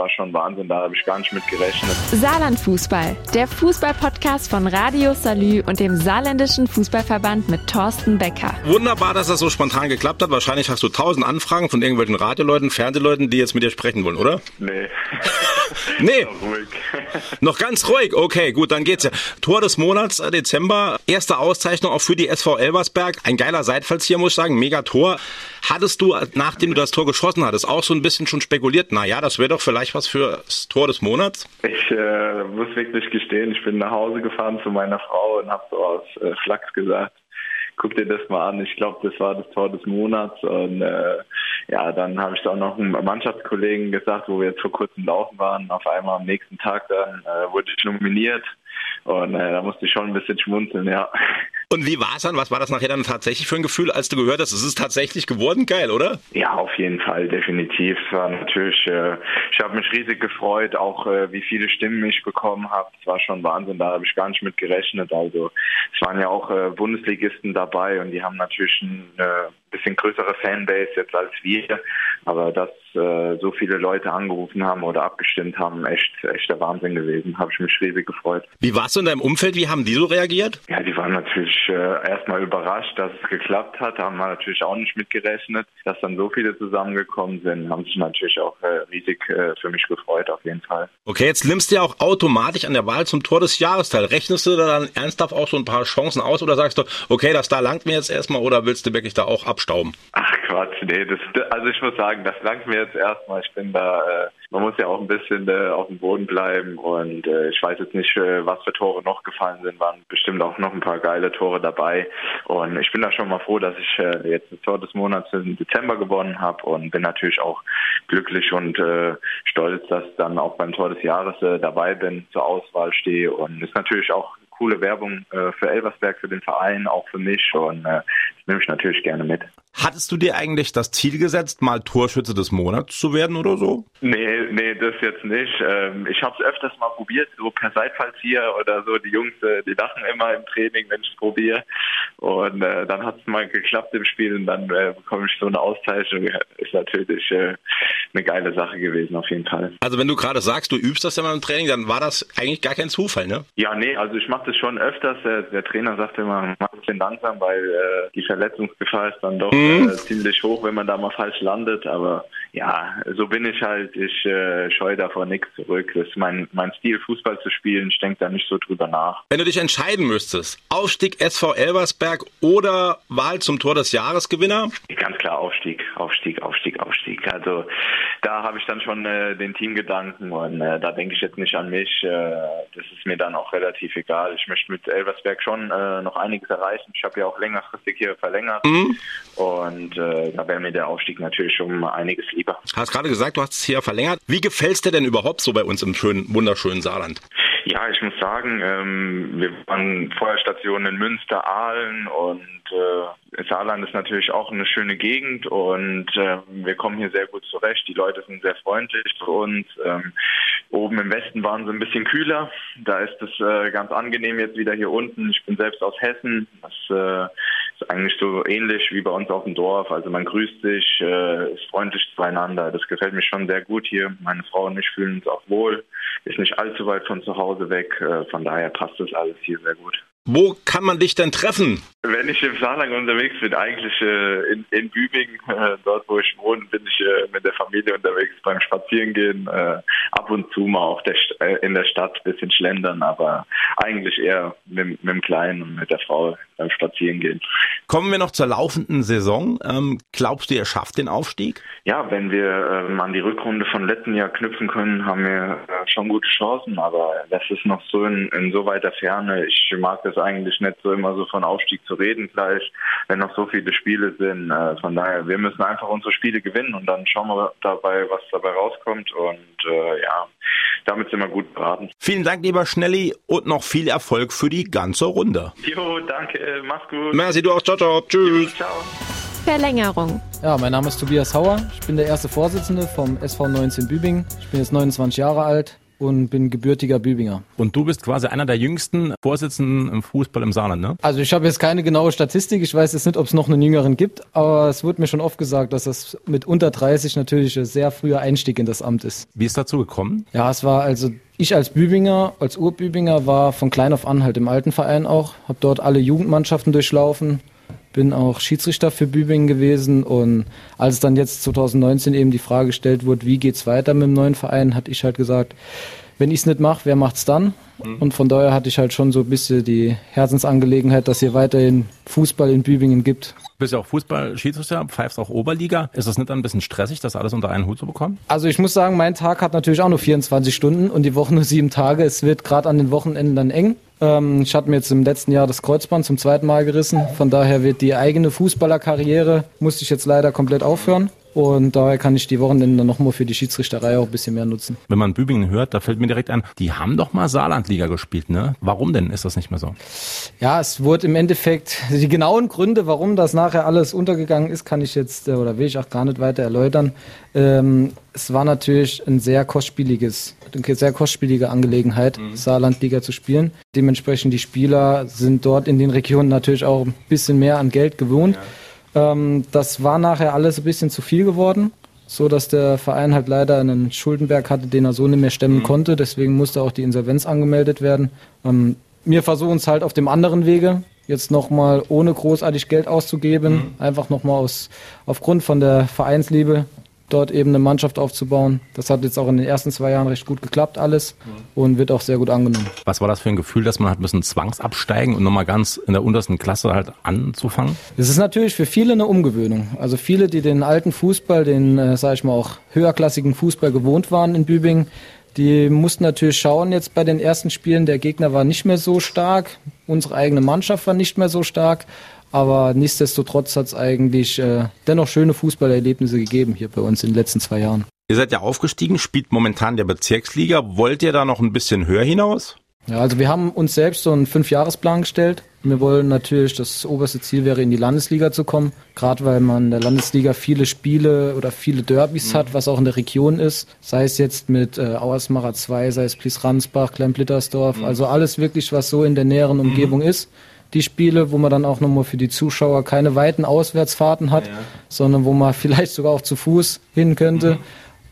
war schon Wahnsinn, da habe ich gar nicht mit gerechnet. Saarland Fußball, der Fußball-Podcast von Radio Salü und dem Saarländischen Fußballverband mit Thorsten Becker. Wunderbar, dass das so spontan geklappt hat. Wahrscheinlich hast du tausend Anfragen von irgendwelchen Radioleuten, Fernsehleuten, die jetzt mit dir sprechen wollen, oder? Nee. Nee. Noch. Noch ganz ruhig. Okay, gut, dann geht's ja. Tor des Monats, äh, Dezember. Erste Auszeichnung auch für die SV Elversberg. Ein geiler Seitfallzieher, muss ich sagen. Mega Tor. Hattest du, äh, nachdem du das Tor geschossen hattest, auch so ein bisschen schon spekuliert, na ja, das wäre doch vielleicht was für das Tor des Monats? Ich äh, muss wirklich gestehen, ich bin nach Hause gefahren zu meiner Frau und habe so aus äh, Flachs gesagt, guck dir das mal an. Ich glaube, das war das Tor des Monats. Und äh, ja, dann habe ich auch noch einem Mannschaftskollegen gesagt, wo wir jetzt vor kurzem laufen waren. Auf einmal am nächsten Tag dann äh, wurde ich nominiert. Und äh, da musste ich schon ein bisschen schmunzeln, ja. Und wie war's dann? Was war das nachher dann tatsächlich für ein Gefühl, als du gehört hast, es ist tatsächlich geworden? Geil, oder? Ja, auf jeden Fall, definitiv. Es war natürlich, äh, ich habe mich riesig gefreut, auch äh, wie viele Stimmen ich bekommen habe. Es war schon Wahnsinn, da habe ich gar nicht mit gerechnet. Also es waren ja auch äh, Bundesligisten dabei und die haben natürlich ein äh, bisschen größere Fanbase jetzt als wir. Aber dass äh, so viele Leute angerufen haben oder abgestimmt haben, echt, echt der Wahnsinn gewesen. Habe ich mich riesig gefreut. Wie warst du in deinem Umfeld? Wie haben die so reagiert? Ja, die waren natürlich äh, erstmal überrascht, dass es geklappt hat. Haben wir natürlich auch nicht mitgerechnet, dass dann so viele zusammengekommen sind. Haben sich natürlich auch äh, riesig äh, für mich gefreut, auf jeden Fall. Okay, jetzt nimmst du ja auch automatisch an der Wahl zum Tor des Jahres teil. Rechnest du da dann ernsthaft auch so ein paar Chancen aus oder sagst du, okay, das da langt mir jetzt erstmal oder willst du wirklich da auch abstauben? Ach Quatsch, nee, das, also ich muss sagen, das langt mir jetzt erstmal. Ich bin da, äh, man muss ja auch ein bisschen äh, auf dem Boden bleiben und äh, ich weiß jetzt nicht, äh, was für Tore noch gefallen sind. Waren bestimmt auch noch ein paar geile Tore dabei und ich bin da schon mal froh, dass ich äh, jetzt das Tor des Monats im Dezember gewonnen habe und bin natürlich auch glücklich und äh, stolz, dass dann auch beim Tor des Jahres dabei bin, zur Auswahl stehe und ist natürlich auch coole Werbung äh, für Elversberg, für den Verein, auch für mich und äh, nehme ich natürlich gerne mit. Hattest du dir eigentlich das Ziel gesetzt, mal Torschütze des Monats zu werden oder so? Nee, nee, das jetzt nicht. Ähm, ich habe es öfters mal probiert, so per Seitfallzieher oder so. Die Jungs, äh, die lachen immer im Training, wenn ich es probiere. Und äh, dann hat es mal geklappt im Spiel und dann äh, bekomme ich so eine Auszeichnung. Ist natürlich eine geile Sache gewesen, auf jeden Fall. Also wenn du gerade sagst, du übst das mal im Training, dann war das eigentlich gar kein Zufall, ne? Ja, nee, also ich mache das schon öfters. Der, Trainer sagt immer, mach ein bisschen langsam, weil die Verletzungsgefahr ist dann doch Mhm. äh, ziemlich hoch, wenn man da mal falsch landet. Aber ja, so bin ich halt. Ich äh, scheue davor nichts zurück. Das ist mein, mein Stil, Fußball zu spielen. Ich denke da nicht so drüber nach. Wenn du dich entscheiden müsstest, Aufstieg SV Elversberg oder Wahl zum Tor des Jahresgewinner? Ganz klar Aufstieg, Aufstieg, Aufstieg, Aufstieg. Also da habe ich dann schon äh, den Teamgedanken und äh, da denke ich jetzt nicht an mich. Äh, das ist mir dann auch relativ egal. Ich möchte mit Elversberg schon äh, noch einiges erreichen. Ich habe ja auch längerfristig hier verlängert und äh, da wäre mir der Aufstieg natürlich schon einiges lieber. Hast gerade gesagt, du hast es hier verlängert. Wie gefällt's dir denn überhaupt so bei uns im schönen, wunderschönen Saarland? Ja, ich muss sagen, ähm, wir waren vorher Stationen in Münster, Aalen und äh, Saarland ist natürlich auch eine schöne Gegend und äh, wir kommen hier sehr gut zurecht. Die Leute sind sehr freundlich zu uns. Ähm, oben im Westen waren sie ein bisschen kühler. Da ist es äh, ganz angenehm jetzt wieder hier unten. Ich bin selbst aus Hessen. Das äh, eigentlich so ähnlich wie bei uns auf dem Dorf. Also man grüßt sich, äh, ist freundlich zueinander. Das gefällt mir schon sehr gut hier. Meine Frau und ich fühlen uns auch wohl. Ist nicht allzu weit von zu Hause weg. Äh, von daher passt das alles hier sehr gut. Wo kann man dich denn treffen? Wenn ich im Saarland unterwegs bin, eigentlich äh, in, in Bübingen, äh, dort wo ich wohne, bin ich äh, mit der Familie unterwegs beim Spazierengehen. Äh, ab und zu mal auch der, äh, in der Stadt ein bisschen schlendern, aber eigentlich eher mit, mit dem Kleinen und mit der Frau beim Spazierengehen. Kommen wir noch zur laufenden Saison. Ähm, glaubst du, ihr schafft den Aufstieg? Ja, wenn wir ähm, an die Rückrunde von letzten Jahr knüpfen können, haben wir äh, schon gute Chancen, aber das ist noch so in, in so weiter Ferne. Ich mag das eigentlich nicht so immer so von Aufstieg zu reden gleich, wenn noch so viele Spiele sind. Äh, von daher, wir müssen einfach unsere Spiele gewinnen und dann schauen wir dabei, was dabei rauskommt und äh, ja, damit sind wir gut beraten. Vielen Dank, lieber Schnelli, und noch viel Erfolg für die ganze Runde. Jo, danke, mach's gut. Merci, du auch. Ciao, ciao. Tschüss. Ciao. Verlängerung. Ja, mein Name ist Tobias Hauer. Ich bin der erste Vorsitzende vom SV 19 Bübingen. Ich bin jetzt 29 Jahre alt. Und bin gebürtiger Bübinger. Und du bist quasi einer der jüngsten Vorsitzenden im Fußball im Saarland, ne? Also ich habe jetzt keine genaue Statistik, ich weiß jetzt nicht, ob es noch einen Jüngeren gibt, aber es wurde mir schon oft gesagt, dass das mit unter 30 natürlich ein sehr früher Einstieg in das Amt ist. Wie ist dazu gekommen? Ja, es war also ich als Bübinger, als Urbübinger war von klein auf an halt im alten Verein auch, habe dort alle Jugendmannschaften durchlaufen, bin auch Schiedsrichter für Bübingen gewesen und als dann jetzt 2019 eben die Frage gestellt wurde, wie geht's weiter mit dem neuen Verein, hatte ich halt gesagt, wenn ich es nicht mache, wer macht's dann? Mhm. Und von daher hatte ich halt schon so ein bisschen die Herzensangelegenheit, dass hier weiterhin Fußball in Bübingen gibt. Du bist ja auch Fußball-Schiedsrichter, pfeifst auch Oberliga. Ist das nicht ein bisschen stressig, das alles unter einen Hut zu bekommen? Also ich muss sagen, mein Tag hat natürlich auch nur 24 Stunden und die Woche nur sieben Tage. Es wird gerade an den Wochenenden dann eng. Ähm, ich hatte mir jetzt im letzten Jahr das Kreuzband zum zweiten Mal gerissen. Von daher wird die eigene Fußballerkarriere, musste ich jetzt leider komplett aufhören. Und daher kann ich die Wochenende nochmal für die Schiedsrichterei auch ein bisschen mehr nutzen. Wenn man Bübingen hört, da fällt mir direkt ein, die haben doch mal Saarlandliga gespielt, ne? Warum denn ist das nicht mehr so? Ja, es wurde im Endeffekt, die genauen Gründe, warum das nachher alles untergegangen ist, kann ich jetzt äh, oder will ich auch gar nicht weiter erläutern. Ähm, es war natürlich ein sehr kostspieliges, eine sehr kostspielige Angelegenheit, mhm. Saarlandliga zu spielen. Dementsprechend die Spieler sind dort in den Regionen natürlich auch ein bisschen mehr an Geld gewohnt. Ja. Ähm, das war nachher alles ein bisschen zu viel geworden, so dass der Verein halt leider einen Schuldenberg hatte, den er so nicht mehr stemmen mhm. konnte. Deswegen musste auch die Insolvenz angemeldet werden. Ähm, wir versuchen es halt auf dem anderen Wege, jetzt nochmal ohne großartig Geld auszugeben, mhm. einfach nochmal aus, aufgrund von der Vereinsliebe dort eben eine Mannschaft aufzubauen. Das hat jetzt auch in den ersten zwei Jahren recht gut geklappt alles und wird auch sehr gut angenommen. Was war das für ein Gefühl, dass man ein bisschen zwangsabsteigen und nochmal ganz in der untersten Klasse halt anzufangen? Das ist natürlich für viele eine Umgewöhnung. Also viele, die den alten Fußball, den, äh, sage ich mal, auch höherklassigen Fußball gewohnt waren in Bübingen, die mussten natürlich schauen jetzt bei den ersten Spielen. Der Gegner war nicht mehr so stark, unsere eigene Mannschaft war nicht mehr so stark. Aber nichtsdestotrotz hat es eigentlich äh, dennoch schöne Fußballerlebnisse gegeben hier bei uns in den letzten zwei Jahren. Ihr seid ja aufgestiegen, spielt momentan der Bezirksliga. Wollt ihr da noch ein bisschen höher hinaus? Ja, also wir haben uns selbst so einen Fünfjahresplan gestellt. Wir wollen natürlich, das oberste Ziel wäre, in die Landesliga zu kommen. Gerade weil man in der Landesliga viele Spiele oder viele Derbys mhm. hat, was auch in der Region ist. Sei es jetzt mit äh, Auersmacher 2, sei es Plies-Ransbach, Klemm-Blittersdorf. Mhm. Also alles wirklich, was so in der näheren mhm. Umgebung mhm. ist die Spiele, wo man dann auch nochmal für die Zuschauer keine weiten Auswärtsfahrten hat, ja. sondern wo man vielleicht sogar auch zu Fuß hin könnte. Mhm.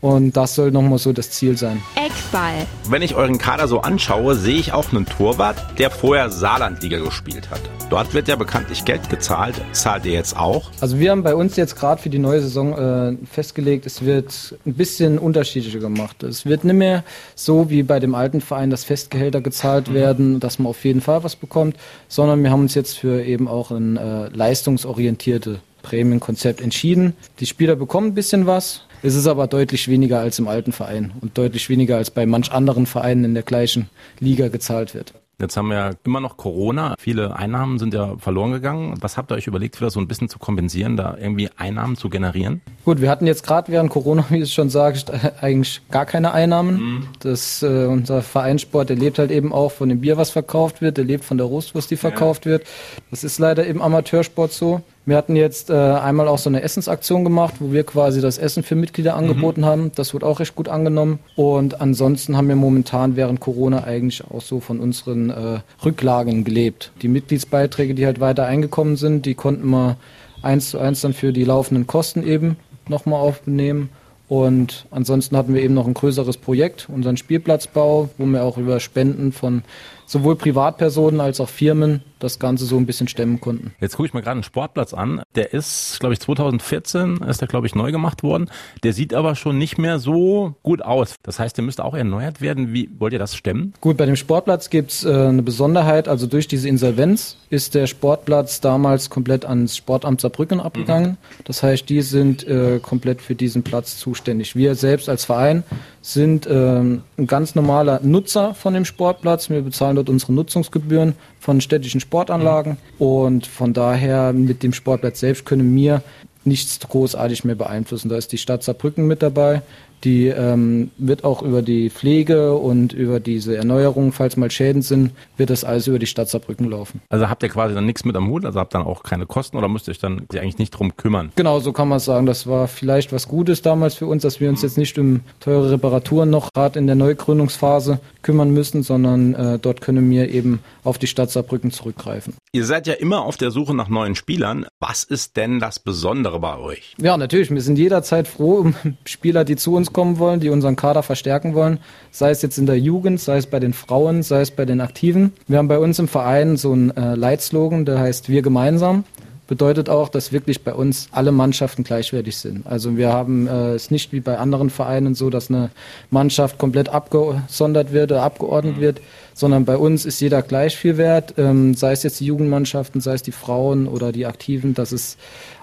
Und das soll nochmal so das Ziel sein. Eckball. Wenn ich euren Kader so anschaue, sehe ich auch einen Torwart, der vorher Saarlandliga gespielt hat. Dort wird ja bekanntlich Geld gezahlt. Zahlt ihr jetzt auch? Also wir haben bei uns jetzt gerade für die neue Saison äh, festgelegt, es wird ein bisschen unterschiedlicher gemacht. Es wird nicht mehr so wie bei dem alten Verein, dass Festgehälter gezahlt mhm. werden, dass man auf jeden Fall was bekommt, sondern wir haben uns jetzt für eben auch ein äh, leistungsorientierte Prämienkonzept entschieden. Die Spieler bekommen ein bisschen was, es ist aber deutlich weniger als im alten Verein und deutlich weniger als bei manch anderen Vereinen in der gleichen Liga gezahlt wird. Jetzt haben wir ja immer noch Corona. Viele Einnahmen sind ja verloren gegangen. Was habt ihr euch überlegt, für das so ein bisschen zu kompensieren, da irgendwie Einnahmen zu generieren? Gut, wir hatten jetzt gerade während Corona, wie du schon sagst, eigentlich gar keine Einnahmen. Mhm. Das, äh, unser Vereinssport, der lebt halt eben auch von dem Bier, was verkauft wird. Der lebt von der Rostwurst, die verkauft ja. wird. Das ist leider im Amateursport so. Wir hatten jetzt äh, einmal auch so eine Essensaktion gemacht, wo wir quasi das Essen für Mitglieder mhm. angeboten mhm. haben. Das wird auch recht gut angenommen. Und ansonsten haben wir momentan während Corona eigentlich auch so von unseren äh, Rücklagen gelebt. Die Mitgliedsbeiträge, die halt weiter eingekommen sind, die konnten wir eins zu eins dann für die laufenden Kosten eben nochmal aufnehmen. Und ansonsten hatten wir eben noch ein größeres Projekt, unseren Spielplatzbau, wo wir auch über Spenden von sowohl Privatpersonen als auch Firmen das Ganze so ein bisschen stemmen konnten. Jetzt gucke ich mir gerade einen Sportplatz an. Der ist, glaube ich, 2014 ist der, glaube ich, neu gemacht worden. Der sieht aber schon nicht mehr so gut aus. Das heißt, der müsste auch erneuert werden. Wie wollt ihr das stemmen? Gut, bei dem Sportplatz gibt's äh, eine Besonderheit. Also durch diese Insolvenz ist der Sportplatz damals komplett ans Sportamt Saarbrücken abgegangen. Mhm. Das heißt, die sind äh, komplett für diesen Platz zuständig. Wir selbst als Verein sind äh, ein ganz normaler Nutzer von dem Sportplatz. Wir bezahlen dort unsere Nutzungsgebühren von städtischen Sportanlagen. Und von daher mit dem Sportplatz selbst können wir nichts großartig mehr beeinflussen. Da ist die Stadt Saarbrücken mit dabei, Die ähm, wird auch über die Pflege und über diese Erneuerung, falls mal Schäden sind, wird das alles über die Stadt Saarbrücken laufen. Also habt ihr quasi dann nichts mit am Hut, also habt dann auch keine Kosten oder müsst ihr euch dann eigentlich nicht drum kümmern? Genau, so kann man sagen. Das war vielleicht was Gutes damals für uns, dass wir uns jetzt nicht um teure Reparaturen noch gerade in der Neugründungsphase kümmern müssen, sondern äh, dort können wir eben auf die Stadt Saarbrücken zurückgreifen. Ihr seid ja immer auf der Suche nach neuen Spielern. Was ist denn das Besondere bei euch? Ja, natürlich. Wir sind jederzeit froh um Spieler, die zu uns kommen wollen, die unseren Kader verstärken wollen. Sei es jetzt in der Jugend, sei es bei den Frauen, sei es bei den Aktiven. Wir haben bei uns im Verein so einen äh, Leitslogan, der heißt Wir gemeinsam bedeutet auch, dass wirklich bei uns alle Mannschaften gleichwertig sind. Also wir haben äh, es nicht wie bei anderen Vereinen so, dass eine Mannschaft komplett abgesondert wird oder abgeordnet mhm. wird, sondern bei uns ist jeder gleich viel wert, ähm, sei es jetzt die Jugendmannschaften, sei es die Frauen oder die Aktiven, dass es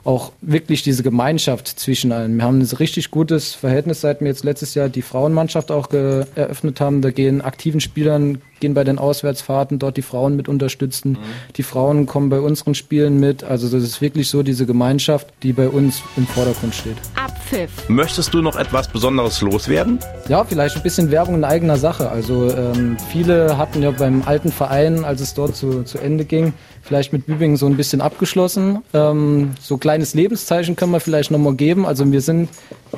auch wirklich diese Gemeinschaft zwischen allen. Wir haben ein richtig gutes Verhältnis, seit wir jetzt letztes Jahr die Frauenmannschaft auch eröffnet haben. Da gehen aktiven Spielern, gehen bei den Auswärtsfahrten dort die Frauen mit unterstützen. Mhm. Die Frauen kommen bei unseren Spielen mit. Also das ist wirklich so diese Gemeinschaft, die bei uns im Vordergrund steht. Abpfiff. Möchtest du noch etwas Besonderes loswerden? Ja, vielleicht ein bisschen Werbung in eigener Sache. Also ähm, viele hatten ja beim alten Verein, als es dort zu, zu Ende ging, vielleicht mit Bübingen so ein bisschen abgeschlossen. Ähm, so kleines Lebenszeichen können wir vielleicht nochmal geben. Also wir sind,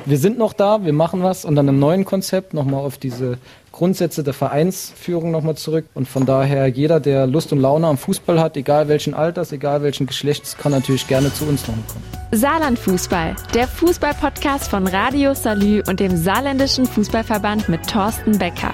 wir sind noch da, wir machen was und dann im neuen Konzept nochmal auf diese Grundsätze der Vereinsführung nochmal zurück. Und von daher, jeder, der Lust und Laune am Fußball hat, egal welchen Alters, egal welchen Geschlechts, kann natürlich gerne zu uns nochmal kommen. Saarland Fußball, der Fußball-Podcast von Radio Salü und dem Saarländischen Fußballverband mit Thorsten Becker.